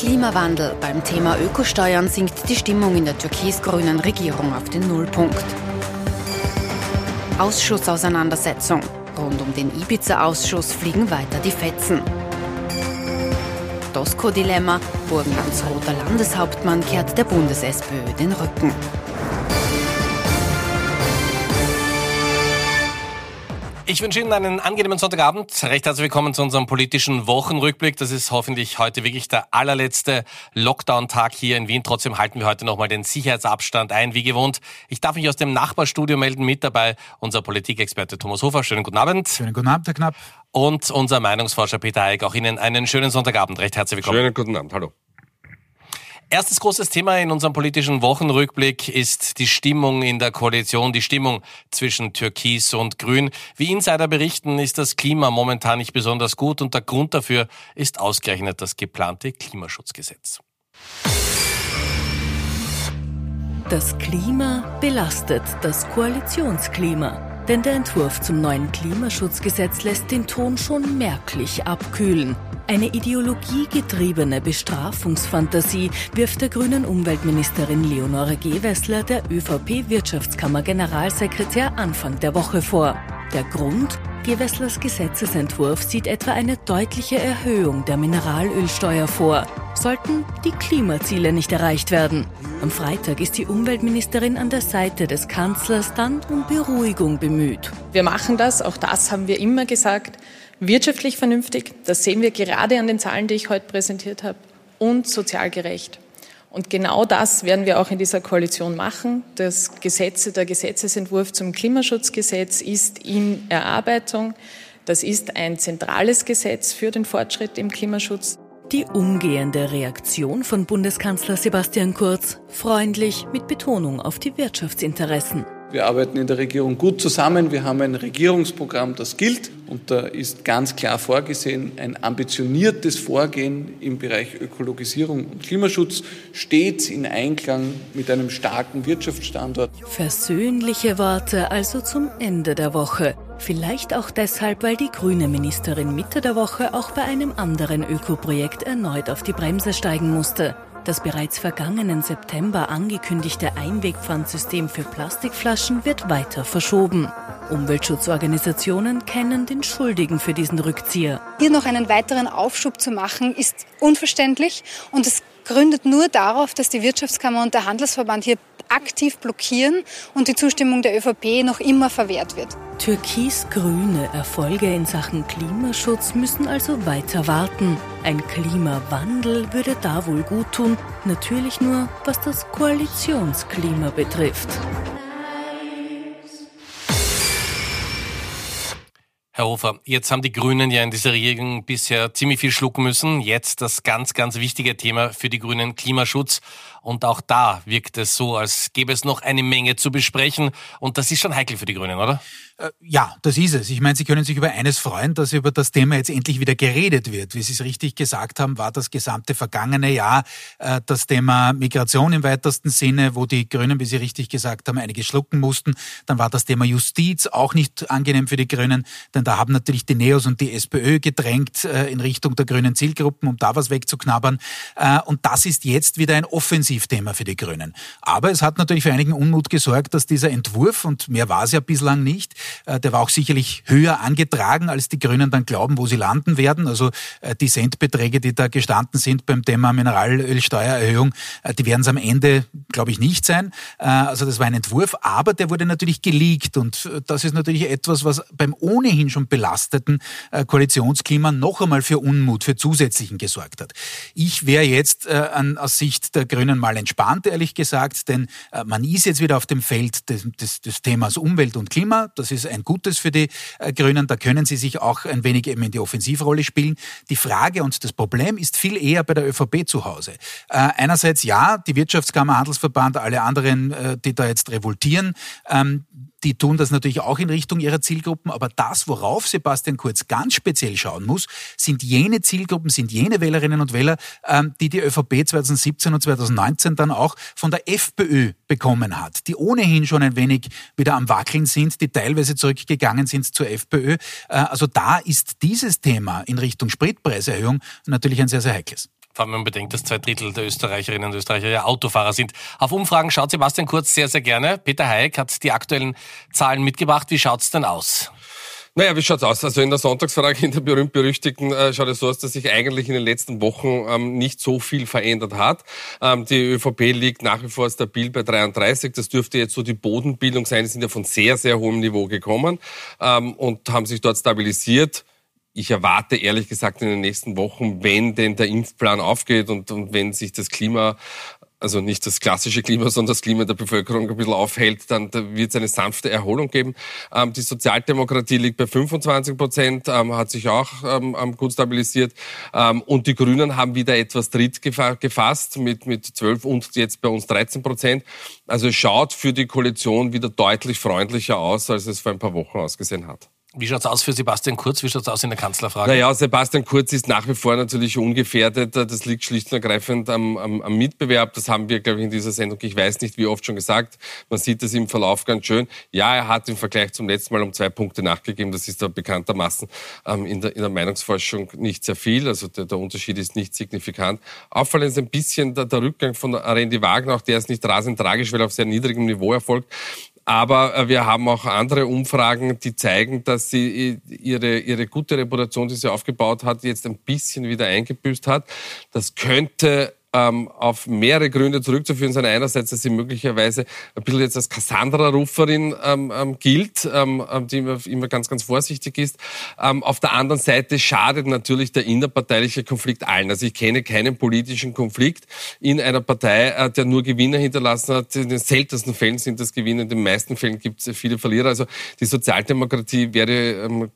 Klimawandel. Beim Thema Ökosteuern sinkt die Stimmung in der türkis-grünen Regierung auf den Nullpunkt. Ausschussauseinandersetzung. Rund um den Ibiza-Ausschuss fliegen weiter die Fetzen. Dosko-Dilemma. Burgenlands roter Landeshauptmann kehrt der Bundes-SPÖ den Rücken. Ich wünsche Ihnen einen angenehmen Sonntagabend. Recht herzlich willkommen zu unserem politischen Wochenrückblick. Das ist hoffentlich heute wirklich der allerletzte Lockdown-Tag hier in Wien. Trotzdem halten wir heute nochmal den Sicherheitsabstand ein, wie gewohnt. Ich darf mich aus dem Nachbarstudio melden. Mit dabei unser Politikexperte Thomas Hofer. Schönen guten Abend. Schönen guten Abend, Herr Knapp. Und unser Meinungsforscher Peter Eick. Auch Ihnen einen schönen Sonntagabend. Recht herzlich willkommen. Schönen guten Abend. Hallo. Erstes großes Thema in unserem politischen Wochenrückblick ist die Stimmung in der Koalition, die Stimmung zwischen Türkis und Grün. Wie Insider berichten, ist das Klima momentan nicht besonders gut und der Grund dafür ist ausgerechnet das geplante Klimaschutzgesetz. Das Klima belastet das Koalitionsklima. Denn der Entwurf zum neuen Klimaschutzgesetz lässt den Ton schon merklich abkühlen. Eine ideologiegetriebene Bestrafungsfantasie wirft der grünen Umweltministerin Leonore Gewessler der ÖVP-Wirtschaftskammer-Generalsekretär Anfang der Woche vor. Der Grund? Gewesslers Gesetzesentwurf sieht etwa eine deutliche Erhöhung der Mineralölsteuer vor, sollten die Klimaziele nicht erreicht werden. Am Freitag ist die Umweltministerin an der Seite des Kanzlers dann um Beruhigung bemüht. Wir machen das, auch das haben wir immer gesagt, wirtschaftlich vernünftig, das sehen wir gerade an den Zahlen, die ich heute präsentiert habe, und sozial gerecht. Und genau das werden wir auch in dieser Koalition machen. Das Gesetz, der Gesetzesentwurf zum Klimaschutzgesetz ist in Erarbeitung. Das ist ein zentrales Gesetz für den Fortschritt im Klimaschutz. Die umgehende Reaktion von Bundeskanzler Sebastian Kurz freundlich mit Betonung auf die Wirtschaftsinteressen. Wir arbeiten in der Regierung gut zusammen. Wir haben ein Regierungsprogramm, das gilt. Und da ist ganz klar vorgesehen, ein ambitioniertes Vorgehen im Bereich Ökologisierung und Klimaschutz, stets in Einklang mit einem starken Wirtschaftsstandort. Versöhnliche Worte also zum Ende der Woche. Vielleicht auch deshalb, weil die grüne Ministerin Mitte der Woche auch bei einem anderen Ökoprojekt erneut auf die Bremse steigen musste. Das bereits vergangenen September angekündigte Einwegpfandsystem für Plastikflaschen wird weiter verschoben. Umweltschutzorganisationen kennen den Schuldigen für diesen Rückzieher. Hier noch einen weiteren Aufschub zu machen, ist unverständlich und es gründet nur darauf, dass die Wirtschaftskammer und der Handelsverband hier aktiv blockieren und die Zustimmung der ÖVP noch immer verwehrt wird. Türkis-grüne Erfolge in Sachen Klimaschutz müssen also weiter warten. Ein Klimawandel würde da wohl gut tun, natürlich nur was das Koalitionsklima betrifft. Herr Hofer, jetzt haben die Grünen ja in dieser Regierung bisher ziemlich viel schlucken müssen. Jetzt das ganz, ganz wichtige Thema für die Grünen Klimaschutz. Und auch da wirkt es so, als gäbe es noch eine Menge zu besprechen. Und das ist schon heikel für die Grünen, oder? Äh, ja, das ist es. Ich meine, Sie können sich über eines freuen, dass über das Thema jetzt endlich wieder geredet wird. Wie Sie es richtig gesagt haben, war das gesamte vergangene Jahr äh, das Thema Migration im weitesten Sinne, wo die Grünen, wie Sie richtig gesagt haben, einige schlucken mussten. Dann war das Thema Justiz auch nicht angenehm für die Grünen, denn da haben natürlich die Neos und die SPÖ gedrängt äh, in Richtung der grünen Zielgruppen, um da was wegzuknabbern. Und das ist jetzt wieder ein Offensiv Offensivthema für die Grünen. Aber es hat natürlich für einigen Unmut gesorgt, dass dieser Entwurf, und mehr war es ja bislang nicht, der war auch sicherlich höher angetragen, als die Grünen dann glauben, wo sie landen werden. Also äh, die Centbeträge, die da gestanden sind beim Thema Mineralölsteuererhöhung, äh, die werden es am Ende, glaube ich, nicht sein. Also das war ein Entwurf, aber der wurde natürlich geleakt und das ist natürlich etwas, was beim ohnehin schon belasteten Koalitionsklima noch einmal für Unmut, für zusätzlichen gesorgt hat. Ich wäre jetzt aus Sicht der Grünen mal entspannt, ehrlich gesagt, denn äh, man ist jetzt wieder auf dem Feld des, des, des, Themas Umwelt und Klima. Das ist ein Gutes für die äh, Grünen. Da können sie sich auch ein wenig eben in die Offensivrolle spielen. Die Frage und das Problem ist viel eher bei der ÖVP zu Hause. Äh, einerseits ja, die Wirtschaftskammer, Handelsverband, alle anderen, die da jetzt revoltieren, ähm, die tun das natürlich auch in Richtung ihrer Zielgruppen, aber das, worauf Sebastian Kurz ganz speziell schauen muss, sind jene Zielgruppen, sind jene Wählerinnen und Wähler, ähm, die die ÖVP 2017 und 2019 dann auch von der FPÖ bekommen hat, die ohnehin schon ein wenig wieder am Wackeln sind, die teilweise zurückgegangen sind zur FPÖ. Äh, also da ist dieses Thema in Richtung Spritpreiserhöhung natürlich ein sehr, sehr heikles. Vor allem, wenn man bedenkt, dass zwei Drittel der Österreicherinnen und Österreicher ja Autofahrer sind. Auf Umfragen schaut Sebastian Kurz sehr, sehr gerne. Peter Hayek hat die aktuellen Zahlen mitgebracht. Wie schaut's denn aus? Naja, wie schaut's aus? Also in der Sonntagsfrage, in der berühmt-berüchtigten, äh, schaut es so aus, dass sich eigentlich in den letzten Wochen ähm, nicht so viel verändert hat. Ähm, die ÖVP liegt nach wie vor stabil bei 33. Das dürfte jetzt so die Bodenbildung sein. Die sind ja von sehr, sehr hohem Niveau gekommen ähm, und haben sich dort stabilisiert ich erwarte ehrlich gesagt in den nächsten Wochen, wenn denn der Impfplan aufgeht und, und wenn sich das Klima also nicht das klassische Klima, sondern das Klima der Bevölkerung ein bisschen aufhält, dann da wird es eine sanfte Erholung geben. Ähm, die Sozialdemokratie liegt bei 25 Prozent, ähm, hat sich auch ähm, gut stabilisiert. Ähm, und die Grünen haben wieder etwas Tritt gefasst mit, mit 12 und jetzt bei uns 13 Prozent. Also es schaut für die Koalition wieder deutlich freundlicher aus, als es vor ein paar Wochen ausgesehen hat. Wie schaut's aus für Sebastian Kurz? Wie schaut's aus in der Kanzlerfrage? Naja, Sebastian Kurz ist nach wie vor natürlich ungefährdet. Das liegt schlicht und ergreifend am, am, am Mitbewerb. Das haben wir, glaube ich, in dieser Sendung, ich weiß nicht, wie oft schon gesagt. Man sieht das im Verlauf ganz schön. Ja, er hat im Vergleich zum letzten Mal um zwei Punkte nachgegeben. Das ist da bekanntermaßen ähm, in, der, in der Meinungsforschung nicht sehr viel. Also der, der Unterschied ist nicht signifikant. Auffallend ist ein bisschen der, der Rückgang von Randy Wagner. Auch der ist nicht rasend tragisch, weil er auf sehr niedrigem Niveau erfolgt. Aber äh, wir haben auch andere Umfragen, die zeigen, dass sie äh, ihre, ihre gute Reputation, die sie aufgebaut hat, jetzt ein bisschen wieder eingebüßt hat. Das könnte ähm, auf mehrere Gründe zurückzuführen sind. Einerseits, dass sie möglicherweise ein bisschen jetzt als Cassandra-Ruferin ähm, ähm, gilt, ähm, ähm die immer, immer ganz, ganz vorsichtig ist. Ähm, auf der anderen Seite schadet natürlich der innerparteiliche Konflikt allen. Also ich kenne keinen politischen Konflikt in einer Partei, äh, der nur Gewinner hinterlassen hat. In den seltensten Fällen sind das Gewinner, in den meisten Fällen gibt es viele Verlierer. Also die Sozialdemokratie wäre ähm,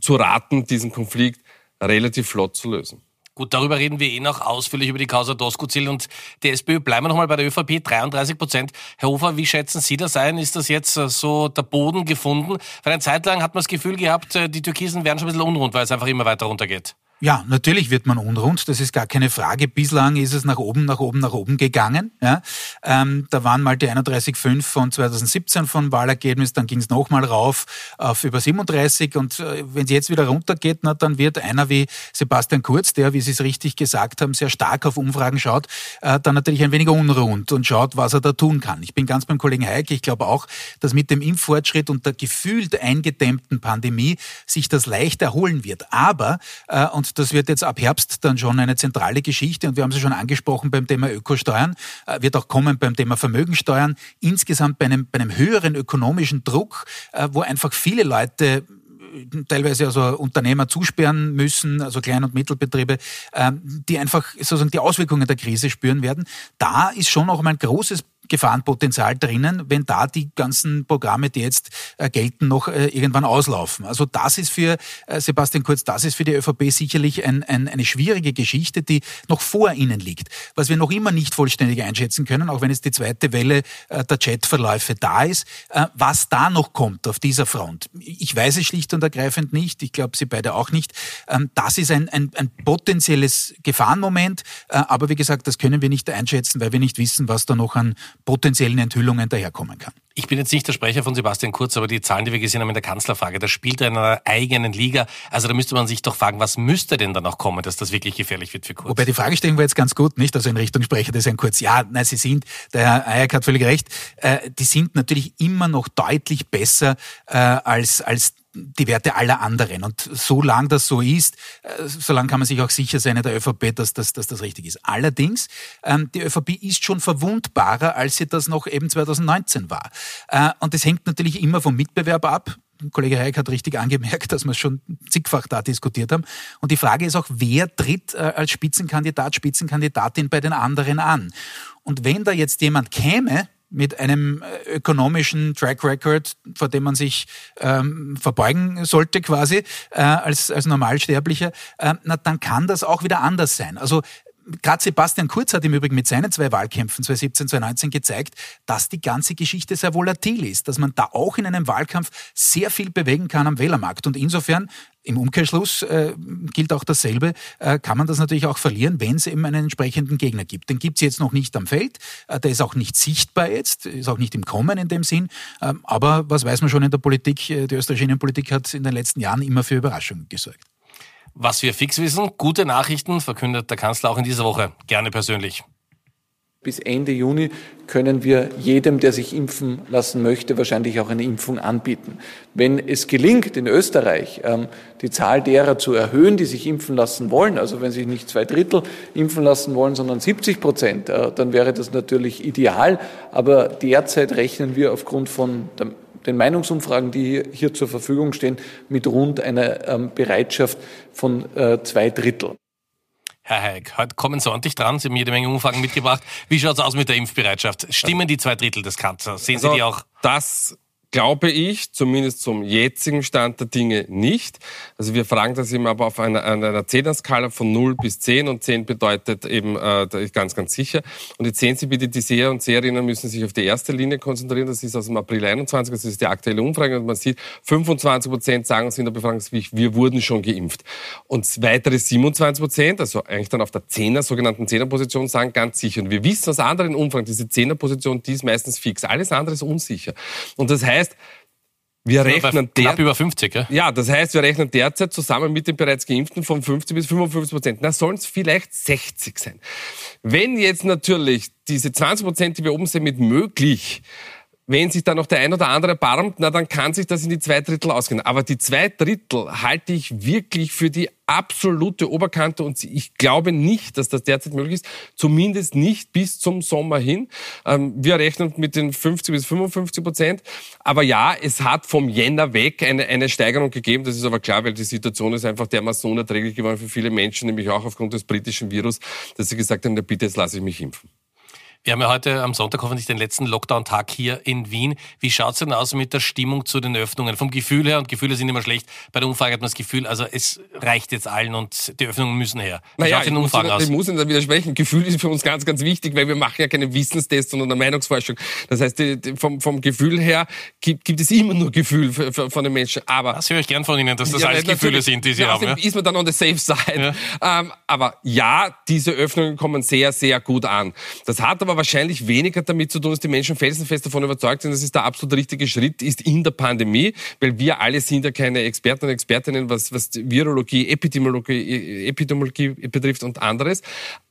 zu raten, diesen Konflikt relativ flott zu lösen. Gut, darüber reden wir eh noch ausführlich über die Causa Doskozil und die SPÖ. Bleiben wir nochmal bei der ÖVP, 33 Prozent. Herr Hofer, wie schätzen Sie das ein? Ist das jetzt äh, so der Boden gefunden? Weil eine Zeit lang hat man das Gefühl gehabt, äh, die Türkisen werden schon ein bisschen unrund, weil es einfach immer weiter runtergeht. Ja, natürlich wird man unrund, das ist gar keine Frage. Bislang ist es nach oben, nach oben, nach oben gegangen. Ja. Ähm, da waren mal die 31,5 von 2017 von Wahlergebnis, dann ging es nochmal rauf auf über 37 und äh, wenn es jetzt wieder runtergeht, na, dann wird einer wie Sebastian Kurz, der, wie Sie es richtig gesagt haben, sehr stark auf Umfragen schaut, äh, dann natürlich ein wenig unrund und schaut, was er da tun kann. Ich bin ganz beim Kollegen Heike, ich glaube auch, dass mit dem Impffortschritt und der gefühlt eingedämmten Pandemie sich das leicht erholen wird. Aber, äh, und das wird jetzt ab Herbst dann schon eine zentrale Geschichte. Und wir haben sie schon angesprochen beim Thema Ökosteuern, äh, wird auch kommen beim Thema Vermögensteuern, insgesamt bei einem, bei einem höheren ökonomischen Druck, äh, wo einfach viele Leute äh, teilweise also Unternehmer zusperren müssen, also Klein- und Mittelbetriebe, die einfach sozusagen die Auswirkungen der Krise spüren werden. Da ist schon auch mal ein großes Gefahrenpotenzial drinnen, wenn da die ganzen Programme, die jetzt äh, gelten, noch äh, irgendwann auslaufen. Also das ist für äh, Sebastian Kurz, das ist für die ÖVP sicherlich ein, ein, eine schwierige Geschichte, die noch vor ihnen liegt. Was wir noch immer nicht vollständig einschätzen können, auch wenn es die zweite Welle der Chatverläufe da ist, was da noch kommt auf dieser Front. Ich weiß es schlicht und ergreifend nicht. Ich glaube, Sie beide auch nicht. Ähm, das ist ein, ein, ein potenzielles Gefahrenmoment. Aber wie gesagt, das können wir nicht einschätzen, weil wir nicht wissen, was da noch an potenziellen Enthüllungen daherkommen kann. Ich bin jetzt nicht der Sprecher von Sebastian Kurz, aber die Zahlen, die wir gesehen haben in der Kanzlerfrage, da spielt er in einer eigenen Liga. Also da müsste man sich doch fragen, was müsste denn da noch kommen, dass das wirklich gefährlich wird für Kurz? Wobei die Fragestellung war jetzt ganz gut, nicht? Also in Richtung Sprecher des Herrn Kurz. Ja, nein, sie sind, der Herr Eick hat völlig recht, äh, die sind natürlich immer noch deutlich besser äh, als, als die Werte aller anderen. Und solange das so ist, äh, solange kann man sich auch sicher sein in der ÖVP, dass, dass, dass das richtig ist. Allerdings, ähm, die ÖVP ist schon verwundbarer, als sie das noch eben 2019 war. Äh, und das hängt natürlich immer vom Mitbewerb ab. Kollege Heik hat richtig angemerkt, dass wir es schon zigfach da diskutiert haben. Und die Frage ist auch, wer tritt äh, als Spitzenkandidat, Spitzenkandidatin bei den anderen an? Und wenn da jetzt jemand käme, mit einem äh, ökonomischen Track Record, vor dem man sich ähm, verbeugen sollte quasi äh, als, als Normalsterblicher, äh, na, dann kann das auch wieder anders sein. Also gerade Sebastian Kurz hat im Übrigen mit seinen zwei Wahlkämpfen 2017, 2019 gezeigt, dass die ganze Geschichte sehr volatil ist, dass man da auch in einem Wahlkampf sehr viel bewegen kann am Wählermarkt. Und insofern im Umkehrschluss äh, gilt auch dasselbe, äh, kann man das natürlich auch verlieren, wenn es eben einen entsprechenden Gegner gibt. Den gibt es jetzt noch nicht am Feld, äh, der ist auch nicht sichtbar jetzt, ist auch nicht im Kommen in dem Sinn, ähm, aber was weiß man schon in der Politik, äh, die österreichische Innenpolitik hat in den letzten Jahren immer für Überraschungen gesorgt. Was wir fix wissen, gute Nachrichten verkündet der Kanzler auch in dieser Woche, gerne persönlich. Bis Ende Juni können wir jedem, der sich impfen lassen möchte, wahrscheinlich auch eine Impfung anbieten. Wenn es gelingt, in Österreich ähm, die Zahl derer zu erhöhen, die sich impfen lassen wollen, also wenn sich nicht zwei Drittel impfen lassen wollen, sondern 70 Prozent, äh, dann wäre das natürlich ideal. Aber derzeit rechnen wir aufgrund von den Meinungsumfragen, die hier zur Verfügung stehen, mit rund einer ähm, Bereitschaft von äh, zwei Drittel. Herr Haig, heute kommen Sie ordentlich dran. Sie haben jede Menge Umfragen mitgebracht. Wie schaut es aus mit der Impfbereitschaft? Stimmen die zwei Drittel des Kanzlers? Sehen also, Sie die auch? Das glaube ich, zumindest zum jetzigen Stand der Dinge nicht. Also wir fragen das eben aber auf einer, einer Zehner-Skala von 0 bis 10 und 10 bedeutet eben äh, da ist ganz, ganz sicher. Und jetzt sehen Sie bitte, die Seher und Seherinnen müssen sich auf die erste Linie konzentrieren. Das ist aus dem April 21, das ist die aktuelle Umfrage und man sieht, 25 Prozent sagen uns in der Befragung, wir wurden schon geimpft. Und weitere 27 Prozent, also eigentlich dann auf der Zehner, sogenannten Zehner-Position, sagen ganz sicher. Und wir wissen aus anderen Umfragen, diese Zehner-Position, die ist meistens fix. Alles andere ist unsicher. Und das heißt, heißt, wir rechnen knapp über 50, ja? Ja, das heißt, wir rechnen derzeit zusammen mit den bereits Geimpften von 50 bis 55 Prozent. Na, sollen es vielleicht 60 sein. Wenn jetzt natürlich diese 20 Prozent, die wir oben sehen, mit möglich wenn sich da noch der ein oder andere barmt, na dann kann sich das in die zwei Drittel ausgehen. Aber die zwei Drittel halte ich wirklich für die absolute Oberkante und ich glaube nicht, dass das derzeit möglich ist, zumindest nicht bis zum Sommer hin. Ähm, wir rechnen mit den 50 bis 55 Prozent. Aber ja, es hat vom Jänner weg eine, eine Steigerung gegeben. Das ist aber klar, weil die Situation ist einfach dermaßen unerträglich geworden für viele Menschen, nämlich auch aufgrund des britischen Virus, dass sie gesagt haben, na bitte, jetzt lasse ich mich impfen. Wir haben ja heute am Sonntag hoffentlich den letzten Lockdown-Tag hier in Wien. Wie schaut es denn aus mit der Stimmung zu den Öffnungen? Vom Gefühl her, und Gefühle sind immer schlecht, bei der Umfrage hat man das Gefühl, also es reicht jetzt allen und die Öffnungen müssen her. Wie naja, ich, muss, aus? ich muss Ihnen da widersprechen. Gefühl ist für uns ganz, ganz wichtig, weil wir machen ja keine Wissenstests, sondern eine Meinungsforschung. Das heißt, die, die, vom, vom Gefühl her gibt, gibt es immer nur Gefühl für, für, von den Menschen. Aber das höre ich gern von Ihnen, dass das ja, alles Gefühle sind, die Sie ja, haben. Ja? Ist man dann on the safe side. Ja. Ähm, aber ja, diese Öffnungen kommen sehr, sehr gut an. Das hat aber wahrscheinlich wenig wenig hat damit zu tun, dass die Menschen felsenfest davon überzeugt sind, dass es der absolut richtige Schritt ist in der Pandemie, weil wir alle sind ja keine Experten und Expertinnen, was, was Virologie, Epidemiologie, Epidemiologie betrifft und anderes.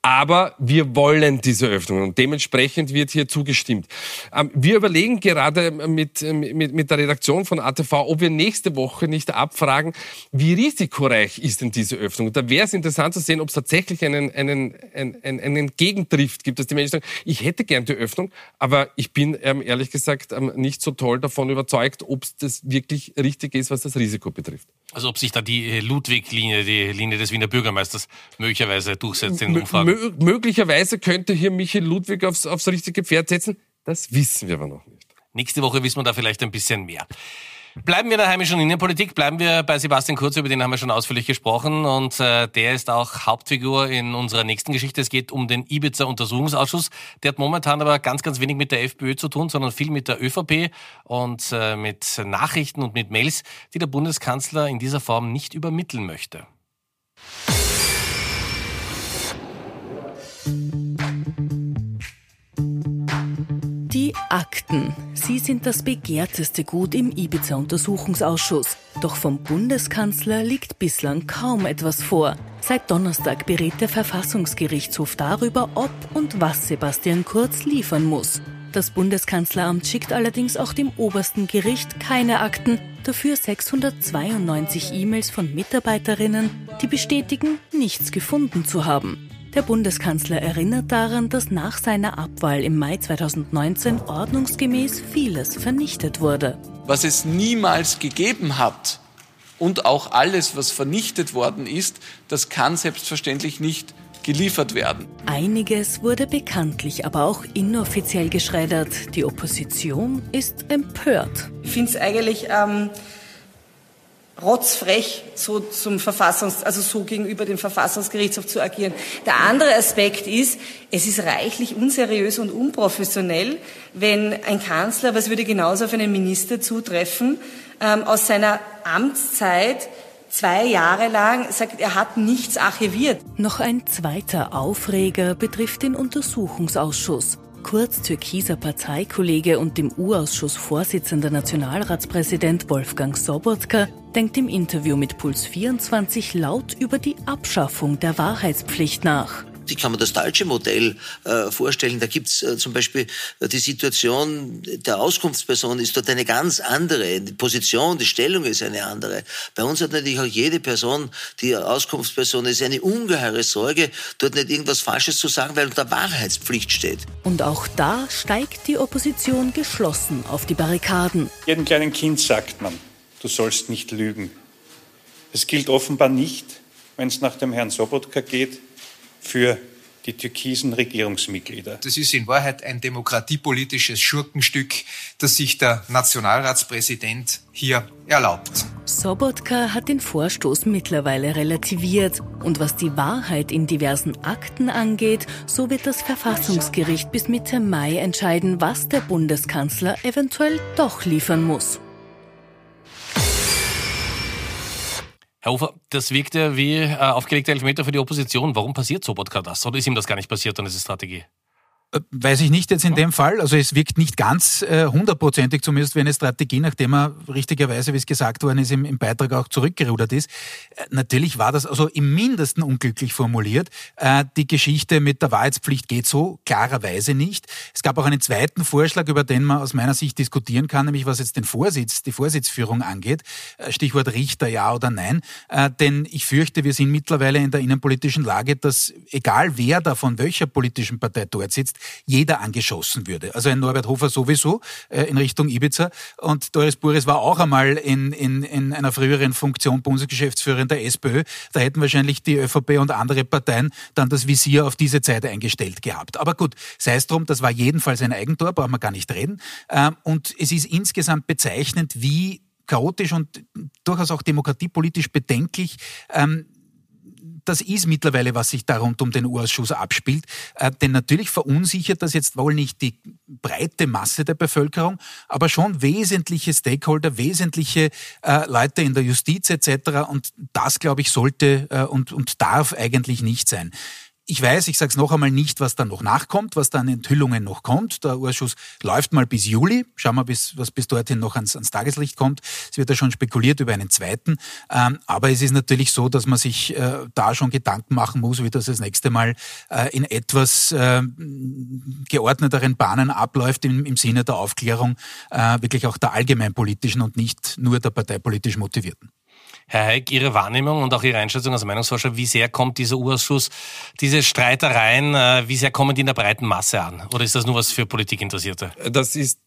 Aber wir wollen diese Öffnung und dementsprechend wird hier zugestimmt. Ähm, wir überlegen gerade mit, mit, mit der Redaktion von ATV, ob wir nächste Woche nicht abfragen, wie risikoreich ist denn diese Öffnung. Da wäre es interessant zu sehen, ob es tatsächlich einen, einen, einen, einen Gegendrift gibt, dass die Menschen sagen, ich hätte gern die Öffnung, aber ich bin ähm, ehrlich gesagt ähm, nicht so toll davon überzeugt, ob es das wirklich richtig ist, was das Risiko betrifft. Also ob sich da die äh, Ludwig-Linie, die Linie des Wiener Bürgermeisters möglicherweise durchsetzt in den Umfragen? möglicherweise könnte hier Michael Ludwig aufs, aufs richtige Pferd setzen. Das wissen wir aber noch nicht. Nächste Woche wissen wir da vielleicht ein bisschen mehr. Bleiben wir in der heimischen Innenpolitik, bleiben wir bei Sebastian Kurz, über den haben wir schon ausführlich gesprochen und äh, der ist auch Hauptfigur in unserer nächsten Geschichte. Es geht um den Ibiza-Untersuchungsausschuss. Der hat momentan aber ganz, ganz wenig mit der FPÖ zu tun, sondern viel mit der ÖVP und äh, mit Nachrichten und mit Mails, die der Bundeskanzler in dieser Form nicht übermitteln möchte. Die Akten. Sie sind das begehrteste Gut im Ibiza-Untersuchungsausschuss. Doch vom Bundeskanzler liegt bislang kaum etwas vor. Seit Donnerstag berät der Verfassungsgerichtshof darüber, ob und was Sebastian Kurz liefern muss. Das Bundeskanzleramt schickt allerdings auch dem obersten Gericht keine Akten, dafür 692 E-Mails von Mitarbeiterinnen, die bestätigen, nichts gefunden zu haben. Der Bundeskanzler erinnert daran, dass nach seiner Abwahl im Mai 2019 ordnungsgemäß vieles vernichtet wurde. Was es niemals gegeben hat und auch alles, was vernichtet worden ist, das kann selbstverständlich nicht geliefert werden. Einiges wurde bekanntlich aber auch inoffiziell geschreddert. Die Opposition ist empört. Ich finde es eigentlich ähm, rotzfrech so zum Verfassungs, also so gegenüber dem Verfassungsgerichtshof zu agieren. Der andere Aspekt ist, es ist reichlich unseriös und unprofessionell, wenn ein Kanzler, was würde genauso auf einen Minister zutreffen, ähm, aus seiner Amtszeit zwei Jahre lang sagt, er hat nichts archiviert. Noch ein zweiter Aufreger betrifft den Untersuchungsausschuss. Kurz türkiser Parteikollege und dem U-Ausschuss Vorsitzender Nationalratspräsident Wolfgang Sobotka denkt im Interview mit Puls 24 laut über die Abschaffung der Wahrheitspflicht nach. Ich kann mir das deutsche Modell äh, vorstellen. Da gibt's äh, zum Beispiel äh, die Situation der Auskunftsperson ist dort eine ganz andere. Die Position, die Stellung ist eine andere. Bei uns hat natürlich auch jede Person, die Auskunftsperson ist, eine ungeheure Sorge, dort nicht irgendwas Falsches zu sagen, weil unter Wahrheitspflicht steht. Und auch da steigt die Opposition geschlossen auf die Barrikaden. Jedem kleinen Kind sagt man, du sollst nicht lügen. Es gilt offenbar nicht, wenn es nach dem Herrn Sobotka geht, für die türkisen Regierungsmitglieder. Das ist in Wahrheit ein demokratiepolitisches Schurkenstück, das sich der Nationalratspräsident hier erlaubt. Sobotka hat den Vorstoß mittlerweile relativiert. Und was die Wahrheit in diversen Akten angeht, so wird das Verfassungsgericht bis Mitte Mai entscheiden, was der Bundeskanzler eventuell doch liefern muss. Herr Hofer, das wirkt ja wie äh, aufgelegte Elfmeter für die Opposition. Warum passiert Sobotka das? Oder ist ihm das gar nicht passiert und es ist Strategie? Äh, weiß ich nicht jetzt in dem Fall. Also es wirkt nicht ganz äh, hundertprozentig zumindest wie eine Strategie, nachdem er richtigerweise, wie es gesagt worden ist, im, im Beitrag auch zurückgerudert ist. Äh, natürlich war das also im Mindesten unglücklich formuliert. Äh, die Geschichte mit der Wahrheitspflicht geht so klarerweise nicht. Es gab auch einen zweiten Vorschlag, über den man aus meiner Sicht diskutieren kann, nämlich was jetzt den Vorsitz, die Vorsitzführung angeht. Äh, Stichwort Richter, ja oder nein. Äh, denn ich fürchte, wir sind mittlerweile in der innenpolitischen Lage, dass egal wer da von welcher politischen Partei dort sitzt, jeder angeschossen würde. Also ein Norbert Hofer sowieso äh, in Richtung Ibiza und Doris Buris war auch einmal in, in, in einer früheren Funktion Bundesgeschäftsführerin der SPÖ. Da hätten wahrscheinlich die ÖVP und andere Parteien dann das Visier auf diese Zeit eingestellt gehabt. Aber gut, sei es drum, das war jedenfalls ein Eigentor, brauchen wir gar nicht reden. Ähm, und es ist insgesamt bezeichnend, wie chaotisch und durchaus auch demokratiepolitisch bedenklich ähm, das ist mittlerweile, was sich da rund um den U-Ausschuss abspielt. Äh, denn natürlich verunsichert das jetzt wohl nicht die breite Masse der Bevölkerung, aber schon wesentliche Stakeholder, wesentliche äh, Leute in der Justiz etc. Und das, glaube ich, sollte äh, und, und darf eigentlich nicht sein. Ich weiß, ich sage es noch einmal nicht, was dann noch nachkommt, was dann Enthüllungen noch kommt. Der Urschuss läuft mal bis Juli. Schauen wir, bis, was bis dorthin noch ans, ans Tageslicht kommt. Es wird ja schon spekuliert über einen zweiten. Ähm, aber es ist natürlich so, dass man sich äh, da schon Gedanken machen muss, wie das das nächste Mal äh, in etwas äh, geordneteren Bahnen abläuft im, im Sinne der Aufklärung, äh, wirklich auch der allgemeinpolitischen und nicht nur der parteipolitisch motivierten. Herr Heik, Ihre Wahrnehmung und auch Ihre Einschätzung als Meinungsforscher, wie sehr kommt dieser Urausschuss, diese Streitereien, äh, wie sehr kommen die in der breiten Masse an? Oder ist das nur was für Politikinteressierte? Das ist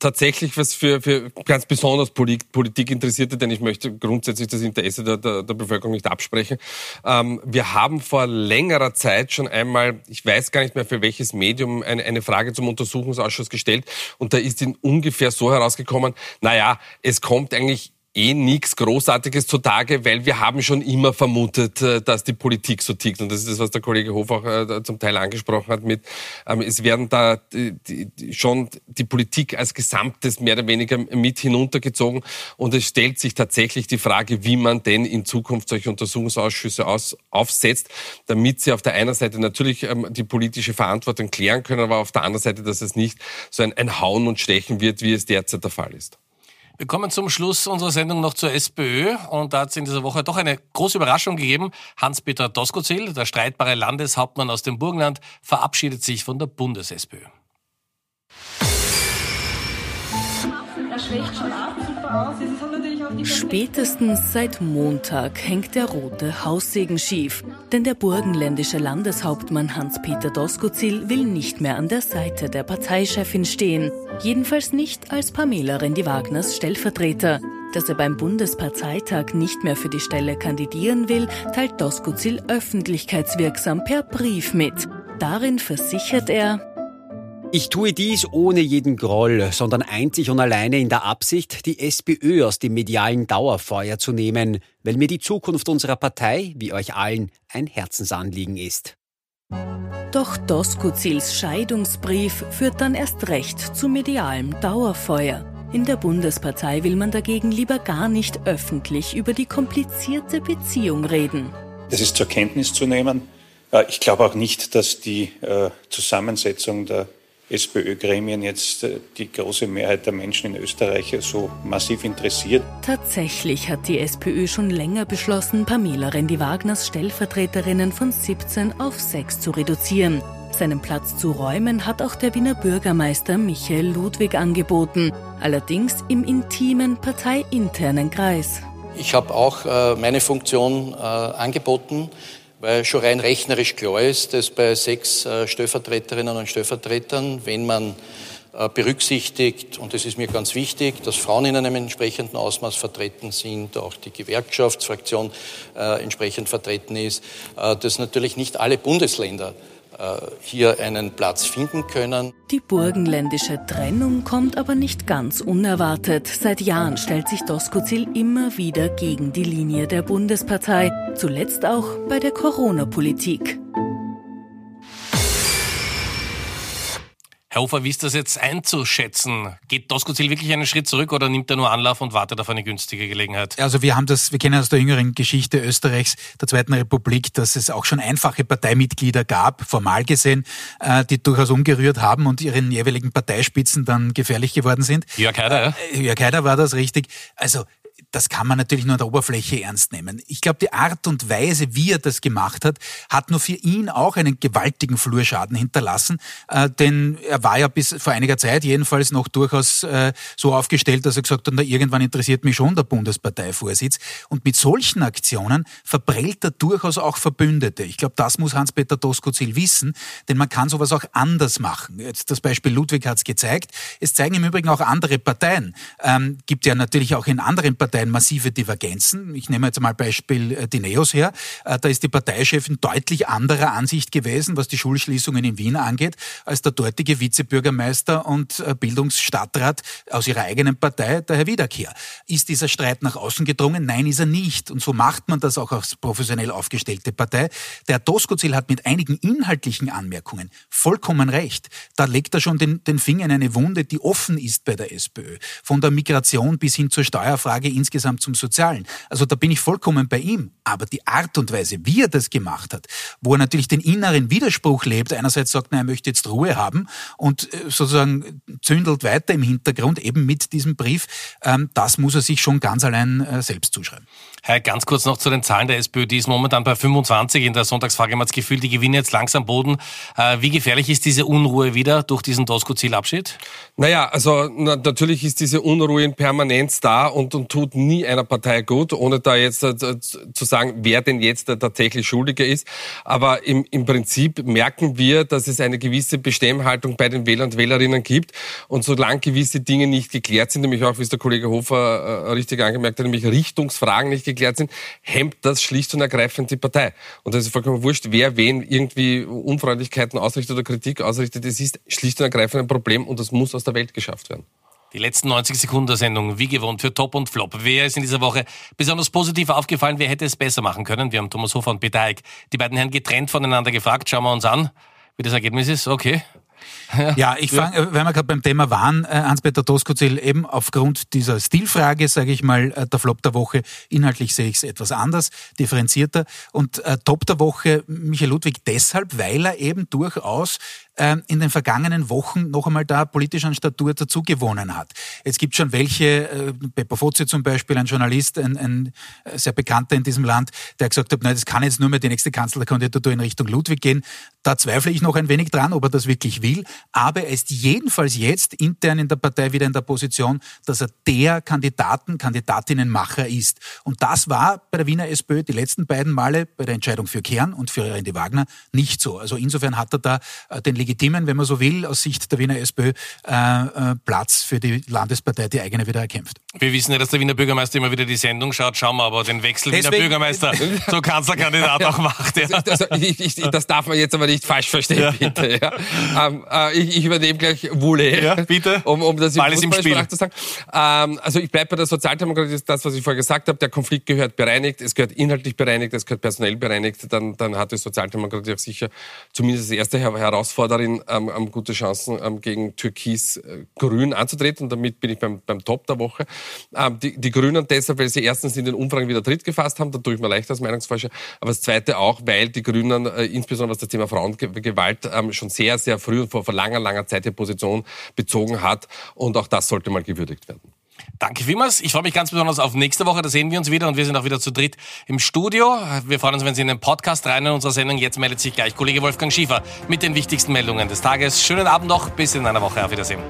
tatsächlich was für, für ganz besonders Politikinteressierte, denn ich möchte grundsätzlich das Interesse der, der, der Bevölkerung nicht absprechen. Ähm, wir haben vor längerer Zeit schon einmal, ich weiß gar nicht mehr für welches Medium, eine, eine Frage zum Untersuchungsausschuss gestellt und da ist ihn ungefähr so herausgekommen, naja, es kommt eigentlich eh nichts Großartiges zutage, weil wir haben schon immer vermutet, äh, dass die Politik so tickt. Und das ist das, was der Kollege Hof auch äh, zum Teil angesprochen hat mit, ähm, es werden da schon die Politik als Gesamtes mehr oder weniger mit hinuntergezogen. Und es stellt sich tatsächlich die Frage, wie man denn in Zukunft solche Untersuchungsausschüsse aus, aufsetzt, damit sie auf der einen Seite natürlich ähm, die politische Verantwortung klären können, aber auf der anderen Seite, dass es nicht so ein Hauen und Stechen wird, wie es derzeit der Fall ist. Wir kommen zum Schluss unserer Sendung noch zur SPÖ und da hat es in dieser Woche doch eine große Überraschung gegeben. Hans-Peter Doskozil, der streitbare Landeshauptmann aus dem Burgenland, verabschiedet sich von der Bundes-SPÖ. Das schwächt schon ab. Spätestens seit Montag hängt der rote Haussegen schief, denn der burgenländische Landeshauptmann Hans-Peter Doskozil will nicht mehr an der Seite der Parteichefin stehen, jedenfalls nicht als Pamela Rendi-Wagners Stellvertreter. Dass er beim Bundesparteitag nicht mehr für die Stelle kandidieren will, teilt Doskozil öffentlichkeitswirksam per Brief mit. Darin versichert er, ich tue dies ohne jeden Groll, sondern einzig und alleine in der Absicht, die SPÖ aus dem medialen Dauerfeuer zu nehmen, weil mir die Zukunft unserer Partei, wie euch allen, ein Herzensanliegen ist. Doch Doskozils Scheidungsbrief führt dann erst recht zu medialem Dauerfeuer. In der Bundespartei will man dagegen lieber gar nicht öffentlich über die komplizierte Beziehung reden. Das ist zur Kenntnis zu nehmen. Äh, ich glaube auch nicht, dass die äh, Zusammensetzung der SPÖ-Gremien jetzt äh, die große Mehrheit der Menschen in Österreich so massiv interessiert. Tatsächlich hat die SPÖ schon länger beschlossen, Pamela Rendi-Wagners Stellvertreterinnen von 17 auf 6 zu reduzieren. Seinen Platz zu räumen hat auch der Wiener Bürgermeister Michael Ludwig angeboten, allerdings im intimen parteiinternen Kreis. Ich habe auch äh, meine Funktion äh, angeboten weil schon rein rechnerisch klar ist, dass bei sechs äh, Stellvertreterinnen und Stellvertretern, wenn man äh, berücksichtigt, und das ist mir ganz wichtig, dass Frauen in einem entsprechenden Ausmaß vertreten sind, auch die Gewerkschaftsfraktion äh, entsprechend vertreten ist, dass natürlich nicht alle Bundesländer hier einen Platz finden können. Die burgenländische Trennung kommt aber nicht ganz unerwartet. Seit Jahren stellt sich Doskozil immer wieder gegen die Linie der Bundespartei, zuletzt auch bei der Corona-Politik. Herr Hofer, wie ist das jetzt einzuschätzen? Geht Doskozil wirklich einen Schritt zurück oder nimmt er nur Anlauf und wartet auf eine günstige Gelegenheit? Also wir haben das, wir kennen aus der jüngeren Geschichte Österreichs, der Zweiten Republik, dass es auch schon einfache Parteimitglieder gab, formal gesehen, äh, die durchaus umgerührt haben und ihren jeweiligen Parteispitzen dann gefährlich geworden sind. Jörg Haider, ja? Äh, Jörg Haider war das richtig. Also das kann man natürlich nur an der Oberfläche ernst nehmen. Ich glaube, die Art und Weise, wie er das gemacht hat, hat nur für ihn auch einen gewaltigen Flurschaden hinterlassen, äh, denn er war ja bis vor einiger Zeit jedenfalls noch durchaus äh, so aufgestellt, dass er gesagt hat, na, irgendwann interessiert mich schon der Bundesparteivorsitz. Und mit solchen Aktionen verprellt er durchaus auch Verbündete. Ich glaube, das muss Hans-Peter Doskozil wissen, denn man kann sowas auch anders machen. Jetzt das Beispiel Ludwig hat es gezeigt. Es zeigen im Übrigen auch andere Parteien. Ähm, gibt ja natürlich auch in anderen Parteien Parteien massive Divergenzen. Ich nehme jetzt mal Beispiel äh, die Neos her. Äh, da ist die Parteichefin deutlich anderer Ansicht gewesen, was die Schulschließungen in Wien angeht, als der dortige Vizebürgermeister und äh, Bildungsstadtrat aus ihrer eigenen Partei, der Herr Wiederkehr. Ist dieser Streit nach außen gedrungen? Nein, ist er nicht. Und so macht man das auch als professionell aufgestellte Partei. Der Herr hat mit einigen inhaltlichen Anmerkungen vollkommen recht. Da legt er schon den, den Finger in eine Wunde, die offen ist bei der SPÖ. Von der Migration bis hin zur Steuerfrage insgesamt zum Sozialen. Also da bin ich vollkommen bei ihm. Aber die Art und Weise, wie er das gemacht hat, wo er natürlich den inneren Widerspruch lebt, einerseits sagt, na, er möchte jetzt Ruhe haben und äh, sozusagen zündelt weiter im Hintergrund eben mit diesem Brief, ähm, das muss er sich schon ganz allein äh, selbst zuschreiben. Herr, ganz kurz noch zu den Zahlen der SPÖ. Die ist momentan bei 25. In der Sonntagsfrage haben wir das Gefühl, die gewinnen jetzt langsam Boden. Äh, wie gefährlich ist diese Unruhe wieder durch diesen Doskozil-Abschied? Naja, also na, natürlich ist diese Unruhe in Permanenz da und, und tut nie einer Partei gut, ohne da jetzt äh, zu sagen, wer denn jetzt tatsächlich Schuldige ist. Aber im, im Prinzip merken wir, dass es eine gewisse Bestemmhaltung bei den Wählern und Wählerinnen gibt. Und solange gewisse Dinge nicht geklärt sind, nämlich auch, wie es der Kollege Hofer äh, richtig angemerkt hat, nämlich Richtungsfragen nicht geklärt sind, hemmt das schlicht und ergreifend die Partei. Und das ist vollkommen wurscht, wer wen irgendwie Unfreundlichkeiten ausrichtet oder Kritik ausrichtet. Es ist schlicht und ergreifend ein Problem und das muss aus der Welt geschafft werden. Die letzten 90 Sekunden der Sendung, wie gewohnt, für Top und Flop. Wer ist in dieser Woche besonders positiv aufgefallen? Wer hätte es besser machen können? Wir haben Thomas Hofer und Peter Eick, die beiden Herren getrennt voneinander gefragt. Schauen wir uns an, wie das Ergebnis ist. Okay. Ja, ich fange, ja. wenn wir gerade beim Thema waren, äh, Hans-Peter Doskozil, eben aufgrund dieser Stilfrage, sage ich mal, äh, der Flop der Woche, inhaltlich sehe ich es etwas anders, differenzierter. Und äh, Top der Woche, Michael Ludwig, deshalb, weil er eben durchaus ähm, in den vergangenen Wochen noch einmal da politisch an Statur dazugewonnen hat. Es gibt schon welche, äh, Beppo Fozzi zum Beispiel, ein Journalist, ein, ein sehr bekannter in diesem Land, der gesagt hat, nein, das kann jetzt nur mehr die nächste Kanzlerkandidatur in Richtung Ludwig gehen. Da zweifle ich noch ein wenig dran, ob er das wirklich will. Aber er ist jedenfalls jetzt intern in der Partei wieder in der Position, dass er der Kandidaten, Kandidatinnenmacher ist. Und das war bei der Wiener SPÖ die letzten beiden Male bei der Entscheidung für Kern und für Rendi Wagner nicht so. Also insofern hat er da äh, den legitimen, wenn man so will, aus Sicht der Wiener SPÖ äh, äh, Platz für die Landespartei, die eigene wieder erkämpft. Wir wissen ja, dass der Wiener Bürgermeister immer wieder die Sendung schaut. Schauen wir aber den Wechsel Deswegen, Wiener Bürgermeister zum Kanzlerkandidat auch macht. Ja. Also, ich, ich, das darf man jetzt aber nicht falsch verstehen, ja. bitte. Ja. Ähm, äh, ich, ich, übernehme gleich Wohle, ja, bitte. um, um das Alles im Spiel. zu sagen. Ähm, also ich bleibe bei der Sozialdemokratie, das, was ich vorher gesagt habe. Der Konflikt gehört bereinigt, es gehört inhaltlich bereinigt, es gehört personell bereinigt. Dann, dann hat die Sozialdemokratie auch sicher zumindest die erste Herausforderin ähm, ähm, gute Chancen, ähm, gegen Türkis-Grün äh, anzutreten. Und damit bin ich beim, beim Top der Woche. Ähm, die, die Grünen deshalb, weil sie erstens in den Umfragen wieder Tritt gefasst haben, da tue ich mir leicht als Meinungsforscher. Aber das Zweite auch, weil die Grünen, äh, insbesondere was das Thema Frauengewalt, ähm, schon sehr, sehr früh und vor, vor langer, langer Zeit die Position bezogen hat. Und auch das sollte mal gewürdigt werden. Danke vielmals. Ich freue mich ganz besonders auf nächste Woche. Da sehen wir uns wieder und wir sind auch wieder zu dritt im Studio. Wir freuen uns, wenn Sie in den Podcast rein in unserer Sendung. Jetzt meldet sich gleich Kollege Wolfgang Schiefer mit den wichtigsten Meldungen des Tages. Schönen Abend noch. Bis in einer Woche. Auf Wiedersehen.